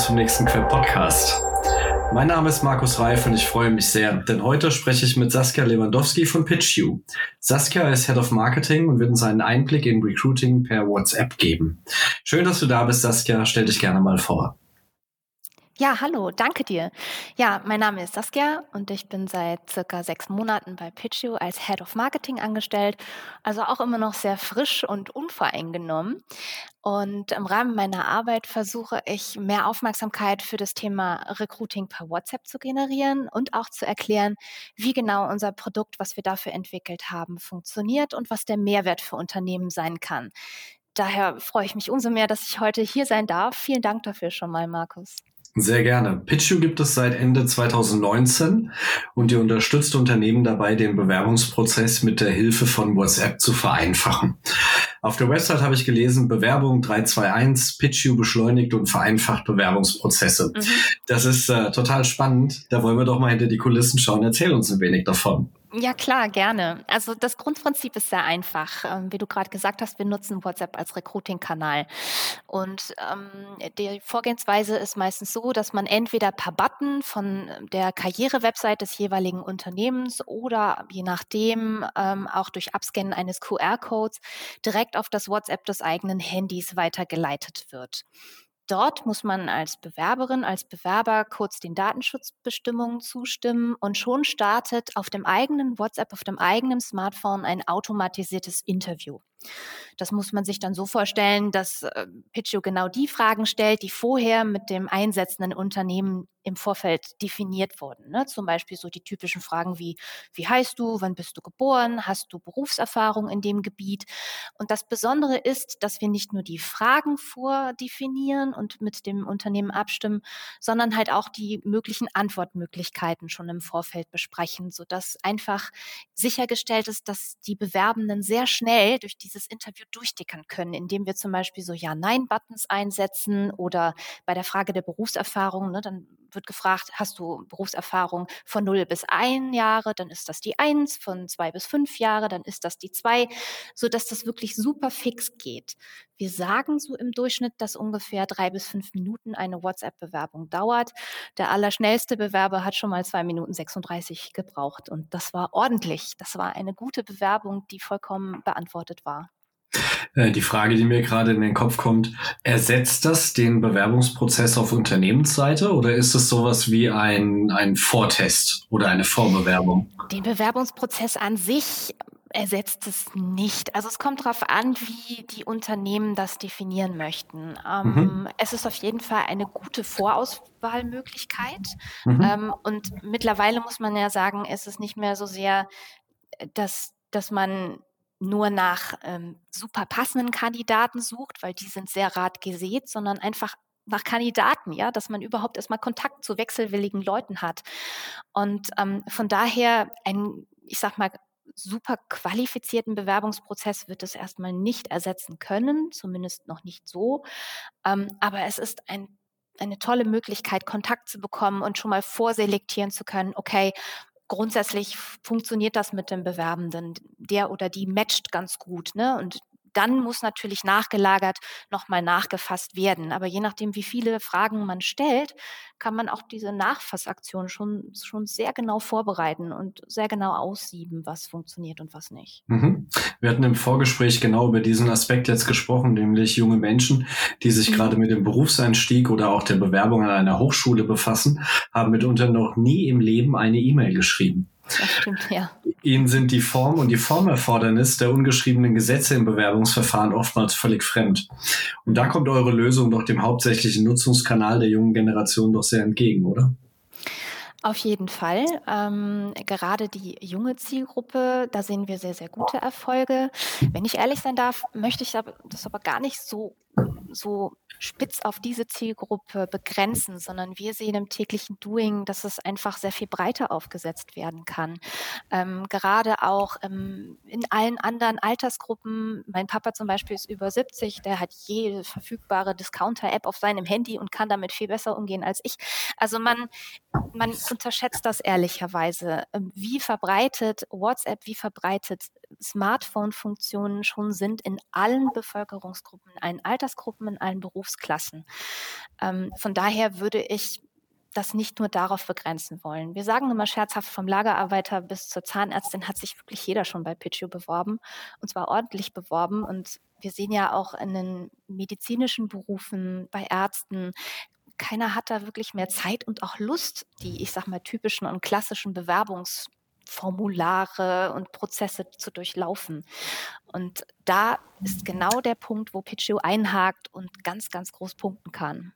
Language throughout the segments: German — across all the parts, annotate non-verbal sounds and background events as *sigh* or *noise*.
zum nächsten Quer Podcast. Mein Name ist Markus Reif und ich freue mich sehr, denn heute spreche ich mit Saskia Lewandowski von PitchU. Saskia ist Head of Marketing und wird uns einen Einblick in Recruiting per WhatsApp geben. Schön, dass du da bist, Saskia. Stell dich gerne mal vor. Ja, hallo, danke dir. Ja, mein Name ist Saskia und ich bin seit circa sechs Monaten bei PitchU als Head of Marketing angestellt, also auch immer noch sehr frisch und unvoreingenommen. Und im Rahmen meiner Arbeit versuche ich, mehr Aufmerksamkeit für das Thema Recruiting per WhatsApp zu generieren und auch zu erklären, wie genau unser Produkt, was wir dafür entwickelt haben, funktioniert und was der Mehrwert für Unternehmen sein kann. Daher freue ich mich umso mehr, dass ich heute hier sein darf. Vielen Dank dafür schon mal, Markus. Sehr gerne. PitchU gibt es seit Ende 2019 und ihr unterstützt Unternehmen dabei, den Bewerbungsprozess mit der Hilfe von WhatsApp zu vereinfachen. Auf der Website habe ich gelesen, Bewerbung 321, PitchU beschleunigt und vereinfacht Bewerbungsprozesse. Mhm. Das ist äh, total spannend. Da wollen wir doch mal hinter die Kulissen schauen. Erzähl uns ein wenig davon. Ja, klar, gerne. Also das Grundprinzip ist sehr einfach. Ähm, wie du gerade gesagt hast, wir nutzen WhatsApp als Recruiting-Kanal. Und ähm, die Vorgehensweise ist meistens so, dass man entweder per Button von der Karriere-Website des jeweiligen Unternehmens oder je nachdem ähm, auch durch Abscannen eines QR-Codes direkt auf das WhatsApp des eigenen Handys weitergeleitet wird. Dort muss man als Bewerberin, als Bewerber kurz den Datenschutzbestimmungen zustimmen und schon startet auf dem eigenen WhatsApp, auf dem eigenen Smartphone ein automatisiertes Interview. Das muss man sich dann so vorstellen, dass äh, genau die Fragen stellt, die vorher mit dem einsetzenden Unternehmen im Vorfeld definiert wurden. Ne? Zum Beispiel so die typischen Fragen wie, wie heißt du, wann bist du geboren, hast du Berufserfahrung in dem Gebiet? Und das Besondere ist, dass wir nicht nur die Fragen vordefinieren und mit dem Unternehmen abstimmen, sondern halt auch die möglichen Antwortmöglichkeiten schon im Vorfeld besprechen, sodass einfach sichergestellt ist, dass die Bewerbenden sehr schnell durch dieses Interview durchdickern können, indem wir zum Beispiel so Ja-Nein-Buttons einsetzen oder bei der Frage der Berufserfahrung, ne, dann wird gefragt, hast du Berufserfahrung von 0 bis 1 Jahre, dann ist das die 1, von 2 bis 5 Jahre, dann ist das die 2, sodass das wirklich super fix geht. Wir sagen so im Durchschnitt, dass ungefähr drei bis fünf Minuten eine WhatsApp-Bewerbung dauert. Der allerschnellste Bewerber hat schon mal zwei Minuten 36 gebraucht und das war ordentlich. Das war eine gute Bewerbung, die vollkommen beantwortet war. Äh, die Frage, die mir gerade in den Kopf kommt, ersetzt das den Bewerbungsprozess auf Unternehmensseite oder ist es sowas wie ein, ein Vortest oder eine Vorbewerbung? Den Bewerbungsprozess an sich ersetzt es nicht. Also es kommt darauf an, wie die Unternehmen das definieren möchten. Ähm, mhm. Es ist auf jeden Fall eine gute Vorauswahlmöglichkeit. Mhm. Ähm, und mittlerweile muss man ja sagen, ist es nicht mehr so sehr, dass, dass man nur nach ähm, super passenden Kandidaten sucht, weil die sind sehr rat gesät, sondern einfach nach Kandidaten, ja, dass man überhaupt erstmal Kontakt zu wechselwilligen Leuten hat. Und ähm, von daher ein, ich sag mal, super qualifizierten Bewerbungsprozess wird es erstmal nicht ersetzen können, zumindest noch nicht so. Ähm, aber es ist ein eine tolle Möglichkeit, Kontakt zu bekommen und schon mal vorselektieren zu können, okay, grundsätzlich funktioniert das mit dem Bewerbenden. Der oder die matcht ganz gut. Ne? Und dann muss natürlich nachgelagert nochmal nachgefasst werden. Aber je nachdem, wie viele Fragen man stellt, kann man auch diese Nachfassaktion schon, schon sehr genau vorbereiten und sehr genau aussieben, was funktioniert und was nicht. Mhm. Wir hatten im Vorgespräch genau über diesen Aspekt jetzt gesprochen, nämlich junge Menschen, die sich mhm. gerade mit dem Berufseinstieg oder auch der Bewerbung an einer Hochschule befassen, haben mitunter noch nie im Leben eine E-Mail geschrieben. Das stimmt, ja. Ihnen sind die Form und die Formerfordernis der ungeschriebenen Gesetze im Bewerbungsverfahren oftmals völlig fremd. Und da kommt eure Lösung doch dem hauptsächlichen Nutzungskanal der jungen Generation doch sehr entgegen, oder? Auf jeden Fall. Ähm, gerade die junge Zielgruppe, da sehen wir sehr, sehr gute Erfolge. Wenn ich ehrlich sein darf, möchte ich das aber gar nicht so, so spitz auf diese Zielgruppe begrenzen, sondern wir sehen im täglichen Doing, dass es einfach sehr viel breiter aufgesetzt werden kann. Ähm, gerade auch ähm, in allen anderen Altersgruppen. Mein Papa zum Beispiel ist über 70, der hat jede verfügbare Discounter-App auf seinem Handy und kann damit viel besser umgehen als ich. Also man, man unterschätze das ehrlicherweise. Ähm, wie verbreitet WhatsApp, wie verbreitet Smartphone-Funktionen schon sind in allen Bevölkerungsgruppen, in allen Altersgruppen, in allen Berufsklassen. Ähm, von daher würde ich das nicht nur darauf begrenzen wollen. Wir sagen immer scherzhaft, vom Lagerarbeiter bis zur Zahnärztin hat sich wirklich jeder schon bei Pitchu beworben und zwar ordentlich beworben. Und wir sehen ja auch in den medizinischen Berufen, bei Ärzten, keiner hat da wirklich mehr Zeit und auch Lust, die, ich sag mal, typischen und klassischen Bewerbungsformulare und Prozesse zu durchlaufen. Und da ist genau der Punkt, wo Pitchu einhakt und ganz, ganz groß punkten kann.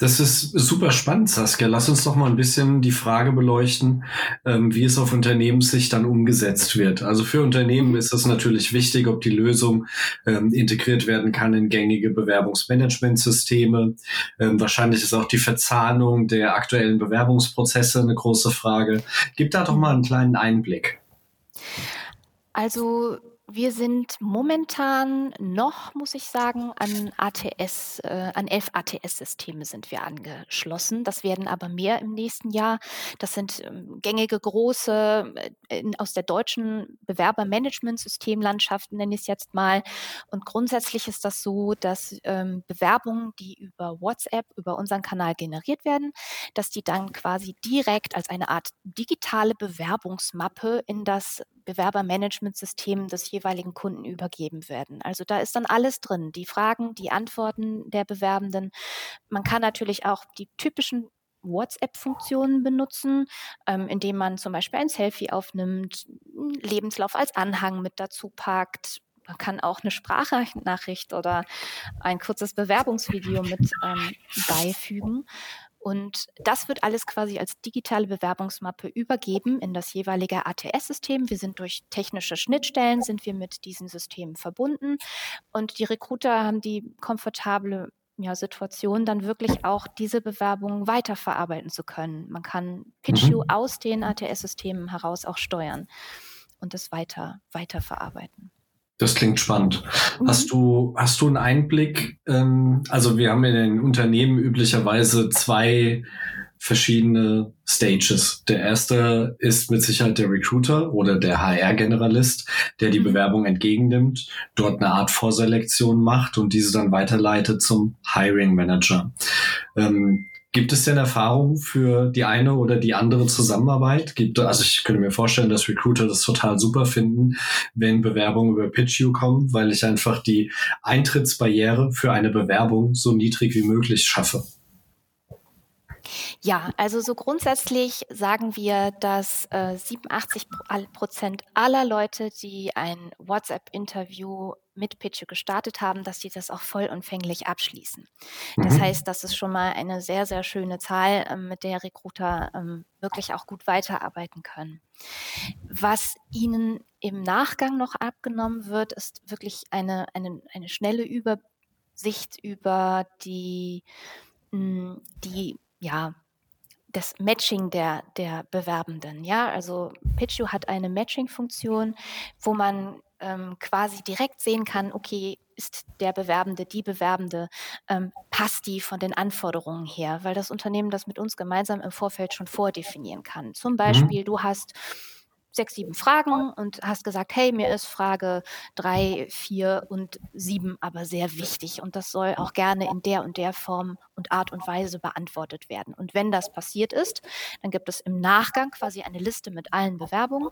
Das ist super spannend, Saskia. Lass uns doch mal ein bisschen die Frage beleuchten, ähm, wie es auf Unternehmenssicht dann umgesetzt wird. Also für Unternehmen ist es natürlich wichtig, ob die Lösung ähm, integriert werden kann in gängige Bewerbungsmanagementsysteme. Ähm, wahrscheinlich ist auch die Verzahnung der aktuellen Bewerbungsprozesse eine große Frage. Gib da doch mal einen kleinen Einblick. Also wir sind momentan noch, muss ich sagen, an ATS, äh, an elf ATS-Systeme sind wir angeschlossen. Das werden aber mehr im nächsten Jahr. Das sind ähm, gängige große äh, aus der deutschen Bewerbermanagement-Systemlandschaft, nenne ich es jetzt mal. Und grundsätzlich ist das so, dass ähm, Bewerbungen, die über WhatsApp, über unseren Kanal generiert werden, dass die dann quasi direkt als eine Art digitale Bewerbungsmappe in das Bewerbermanagementsystem des jeweiligen Kunden übergeben werden. Also da ist dann alles drin, die Fragen, die Antworten der Bewerbenden. Man kann natürlich auch die typischen WhatsApp-Funktionen benutzen, ähm, indem man zum Beispiel ein Selfie aufnimmt, einen Lebenslauf als Anhang mit dazu packt. Man kann auch eine Sprachnachricht oder ein kurzes Bewerbungsvideo mit ähm, beifügen. Und das wird alles quasi als digitale Bewerbungsmappe übergeben in das jeweilige ATS-System. Wir sind durch technische Schnittstellen, sind wir mit diesen Systemen verbunden. Und die Recruiter haben die komfortable ja, Situation, dann wirklich auch diese Bewerbungen weiterverarbeiten zu können. Man kann PitchU mhm. aus den ATS-Systemen heraus auch steuern und es weiter, weiterverarbeiten. Das klingt spannend. Mhm. Hast du, hast du einen Einblick? Ähm, also wir haben in den Unternehmen üblicherweise zwei verschiedene Stages. Der erste ist mit Sicherheit der Recruiter oder der HR-Generalist, der die mhm. Bewerbung entgegennimmt, dort eine Art Vorselektion macht und diese dann weiterleitet zum Hiring Manager. Ähm, Gibt es denn Erfahrungen für die eine oder die andere Zusammenarbeit? Gibt, also ich könnte mir vorstellen, dass Recruiter das total super finden, wenn Bewerbungen über PitchU kommen, weil ich einfach die Eintrittsbarriere für eine Bewerbung so niedrig wie möglich schaffe. Ja, also so grundsätzlich sagen wir, dass äh, 87 Prozent aller Leute, die ein WhatsApp-Interview mit Pitche gestartet haben, dass sie das auch vollumfänglich abschließen. Das mhm. heißt, das ist schon mal eine sehr, sehr schöne Zahl, ähm, mit der Recruiter ähm, wirklich auch gut weiterarbeiten können. Was ihnen im Nachgang noch abgenommen wird, ist wirklich eine, eine, eine schnelle Übersicht über die, hm, die ja, das Matching der, der Bewerbenden. Ja, also Pitchu hat eine Matching-Funktion, wo man ähm, quasi direkt sehen kann, okay, ist der Bewerbende, die Bewerbende, ähm, passt die von den Anforderungen her, weil das Unternehmen das mit uns gemeinsam im Vorfeld schon vordefinieren kann. Zum mhm. Beispiel, mhm. du hast sechs, sieben Fragen und hast gesagt, hey, mir ist Frage drei, vier und sieben aber sehr wichtig und das soll auch gerne in der und der Form und Art und Weise beantwortet werden. Und wenn das passiert ist, dann gibt es im Nachgang quasi eine Liste mit allen Bewerbungen,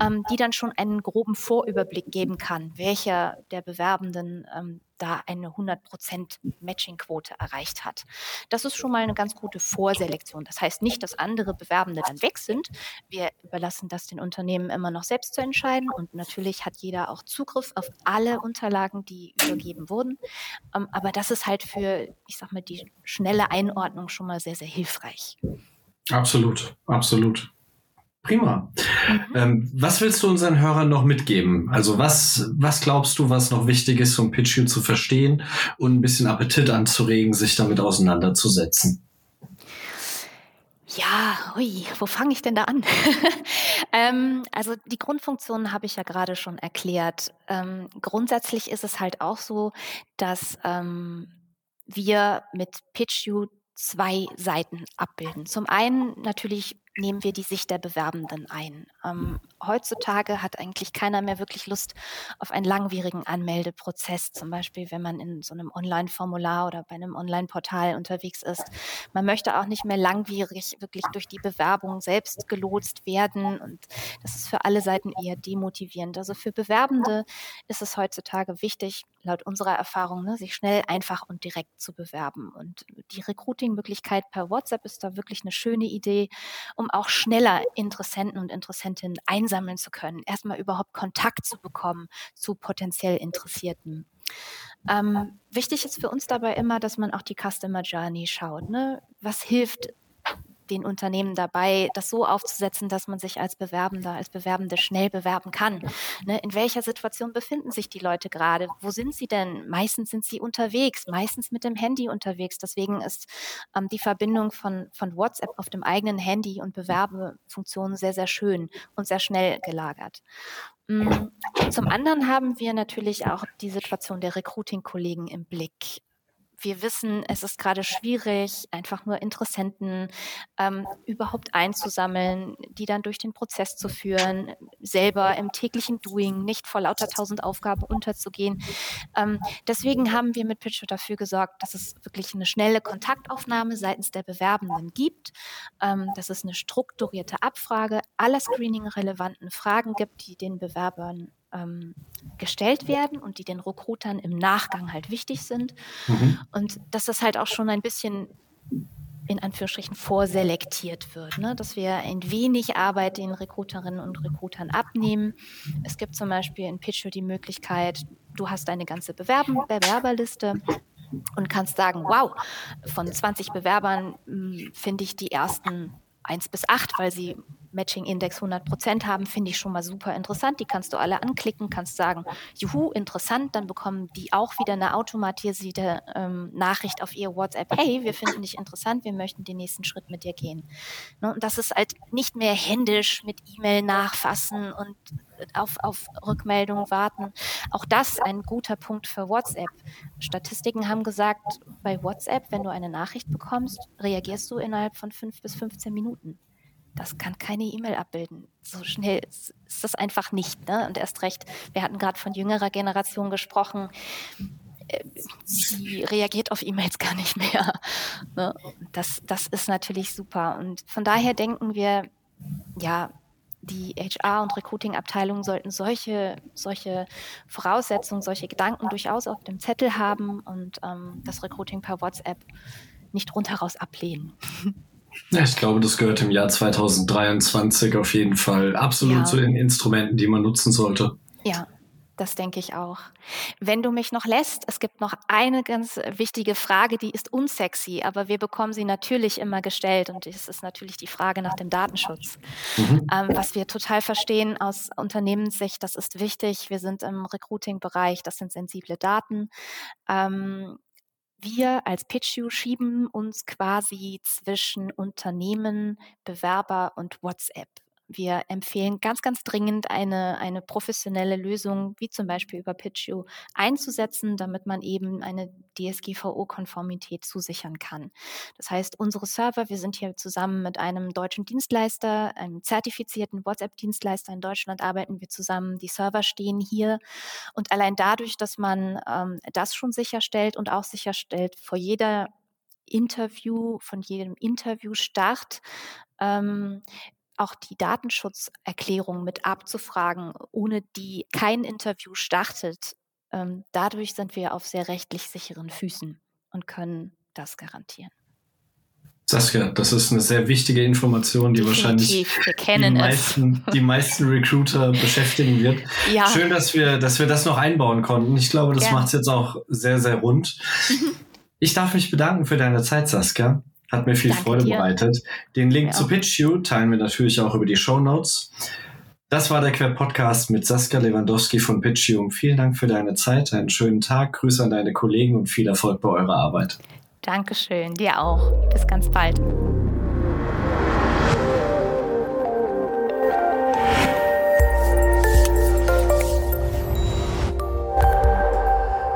ähm, die dann schon einen groben Vorüberblick geben kann, welcher der Bewerbenden ähm, da eine 100% Matching-Quote erreicht hat. Das ist schon mal eine ganz gute Vorselektion. Das heißt nicht, dass andere Bewerbende dann weg sind. Wir überlassen das den Unternehmen immer noch selbst zu entscheiden und natürlich hat jeder auch Zugriff auf alle Unterlagen, die übergeben wurden. Ähm, aber das ist halt für, ich sag mal, die schnelle Einordnung schon mal sehr, sehr hilfreich. Absolut, absolut. Prima. Mhm. Ähm, was willst du unseren Hörern noch mitgeben? Also was, was glaubst du, was noch wichtig ist, um PitchU zu verstehen und ein bisschen Appetit anzuregen, sich damit auseinanderzusetzen? Ja, hui, wo fange ich denn da an? *laughs* ähm, also die Grundfunktionen habe ich ja gerade schon erklärt. Ähm, grundsätzlich ist es halt auch so, dass ähm, wir mit PitchU zwei Seiten abbilden. Zum einen natürlich nehmen wir die Sicht der Bewerbenden ein. Ähm, heutzutage hat eigentlich keiner mehr wirklich Lust auf einen langwierigen Anmeldeprozess, zum Beispiel wenn man in so einem Online-Formular oder bei einem Online-Portal unterwegs ist. Man möchte auch nicht mehr langwierig wirklich durch die Bewerbung selbst gelotst werden und das ist für alle Seiten eher demotivierend. Also für Bewerbende ist es heutzutage wichtig, laut unserer Erfahrung, ne, sich schnell, einfach und direkt zu bewerben. Und die Recruiting-Möglichkeit per WhatsApp ist da wirklich eine schöne Idee, um auch schneller Interessenten und Interessentinnen einsammeln zu können, erstmal überhaupt Kontakt zu bekommen zu potenziell Interessierten. Ähm, wichtig ist für uns dabei immer, dass man auch die Customer Journey schaut. Ne? Was hilft den Unternehmen dabei, das so aufzusetzen, dass man sich als Bewerbender, als Bewerbende schnell bewerben kann. Ne? In welcher Situation befinden sich die Leute gerade? Wo sind sie denn? Meistens sind sie unterwegs, meistens mit dem Handy unterwegs. Deswegen ist ähm, die Verbindung von, von WhatsApp auf dem eigenen Handy und Bewerbefunktionen sehr, sehr schön und sehr schnell gelagert. Mm, zum anderen haben wir natürlich auch die Situation der Recruiting-Kollegen im Blick wir wissen, es ist gerade schwierig, einfach nur Interessenten ähm, überhaupt einzusammeln, die dann durch den Prozess zu führen, selber im täglichen Doing, nicht vor lauter tausend Aufgaben unterzugehen. Ähm, deswegen haben wir mit Pitcher dafür gesorgt, dass es wirklich eine schnelle Kontaktaufnahme seitens der Bewerbenden gibt, ähm, dass es eine strukturierte Abfrage aller screening-relevanten Fragen gibt, die den Bewerbern ähm, gestellt werden und die den Recruitern im Nachgang halt wichtig sind. Mhm. Und dass das halt auch schon ein bisschen in Anführungsstrichen vorselektiert wird, ne? dass wir ein wenig Arbeit den Recruiterinnen und Recruitern abnehmen. Es gibt zum Beispiel in Pitcher die Möglichkeit, du hast eine ganze Bewerben Bewerberliste und kannst sagen, wow, von 20 Bewerbern hm, finde ich die ersten 1 bis 8, weil sie Matching-Index 100 Prozent haben, finde ich schon mal super interessant. Die kannst du alle anklicken, kannst sagen, juhu, interessant, dann bekommen die auch wieder eine automatisierte ähm, Nachricht auf ihr WhatsApp, hey, wir finden dich interessant, wir möchten den nächsten Schritt mit dir gehen. Ne, und das ist halt nicht mehr händisch mit E-Mail nachfassen und auf, auf Rückmeldungen warten. Auch das ein guter Punkt für WhatsApp. Statistiken haben gesagt, bei WhatsApp, wenn du eine Nachricht bekommst, reagierst du innerhalb von fünf bis 15 Minuten das kann keine E-Mail abbilden. So schnell ist das einfach nicht. Ne? Und erst recht, wir hatten gerade von jüngerer Generation gesprochen, die äh, reagiert auf E-Mails *laughs* gar nicht mehr. Ne? Das, das ist natürlich super. Und von daher denken wir, ja, die HR- und Recruiting-Abteilungen sollten solche, solche Voraussetzungen, solche Gedanken durchaus auf dem Zettel haben und ähm, das Recruiting per WhatsApp nicht rundheraus ablehnen. *laughs* Ich glaube, das gehört im Jahr 2023 auf jeden Fall absolut ja. zu den Instrumenten, die man nutzen sollte. Ja, das denke ich auch. Wenn du mich noch lässt, es gibt noch eine ganz wichtige Frage, die ist unsexy, aber wir bekommen sie natürlich immer gestellt und das ist natürlich die Frage nach dem Datenschutz. Mhm. Ähm, was wir total verstehen aus Unternehmenssicht, das ist wichtig. Wir sind im Recruiting-Bereich, das sind sensible Daten. Ähm, wir als PitchU schieben uns quasi zwischen Unternehmen, Bewerber und WhatsApp. Wir empfehlen ganz, ganz dringend eine, eine professionelle Lösung, wie zum Beispiel über PitchU, einzusetzen, damit man eben eine DSGVO-Konformität zusichern kann. Das heißt, unsere Server, wir sind hier zusammen mit einem deutschen Dienstleister, einem zertifizierten WhatsApp-Dienstleister in Deutschland, arbeiten wir zusammen. Die Server stehen hier und allein dadurch, dass man ähm, das schon sicherstellt und auch sicherstellt, vor jeder Interview, von jedem Interviewstart ähm, auch die Datenschutzerklärung mit abzufragen, ohne die kein Interview startet. Ähm, dadurch sind wir auf sehr rechtlich sicheren Füßen und können das garantieren. Saskia, das ist eine sehr wichtige Information, die Definitiv. wahrscheinlich die meisten, die meisten, Recruiter *laughs* beschäftigen wird. Ja. Schön, dass wir, dass wir das noch einbauen konnten. Ich glaube, das macht es jetzt auch sehr, sehr rund. *laughs* ich darf mich bedanken für deine Zeit, Saskia. Hat mir viel Danke Freude dir. bereitet. Den Link ja. zu PitchU teilen wir natürlich auch über die Show Notes. Das war der Quer-Podcast mit Saskia Lewandowski von PitchU. Vielen Dank für deine Zeit, einen schönen Tag, Grüße an deine Kollegen und viel Erfolg bei eurer Arbeit. Dankeschön, dir auch. Bis ganz bald.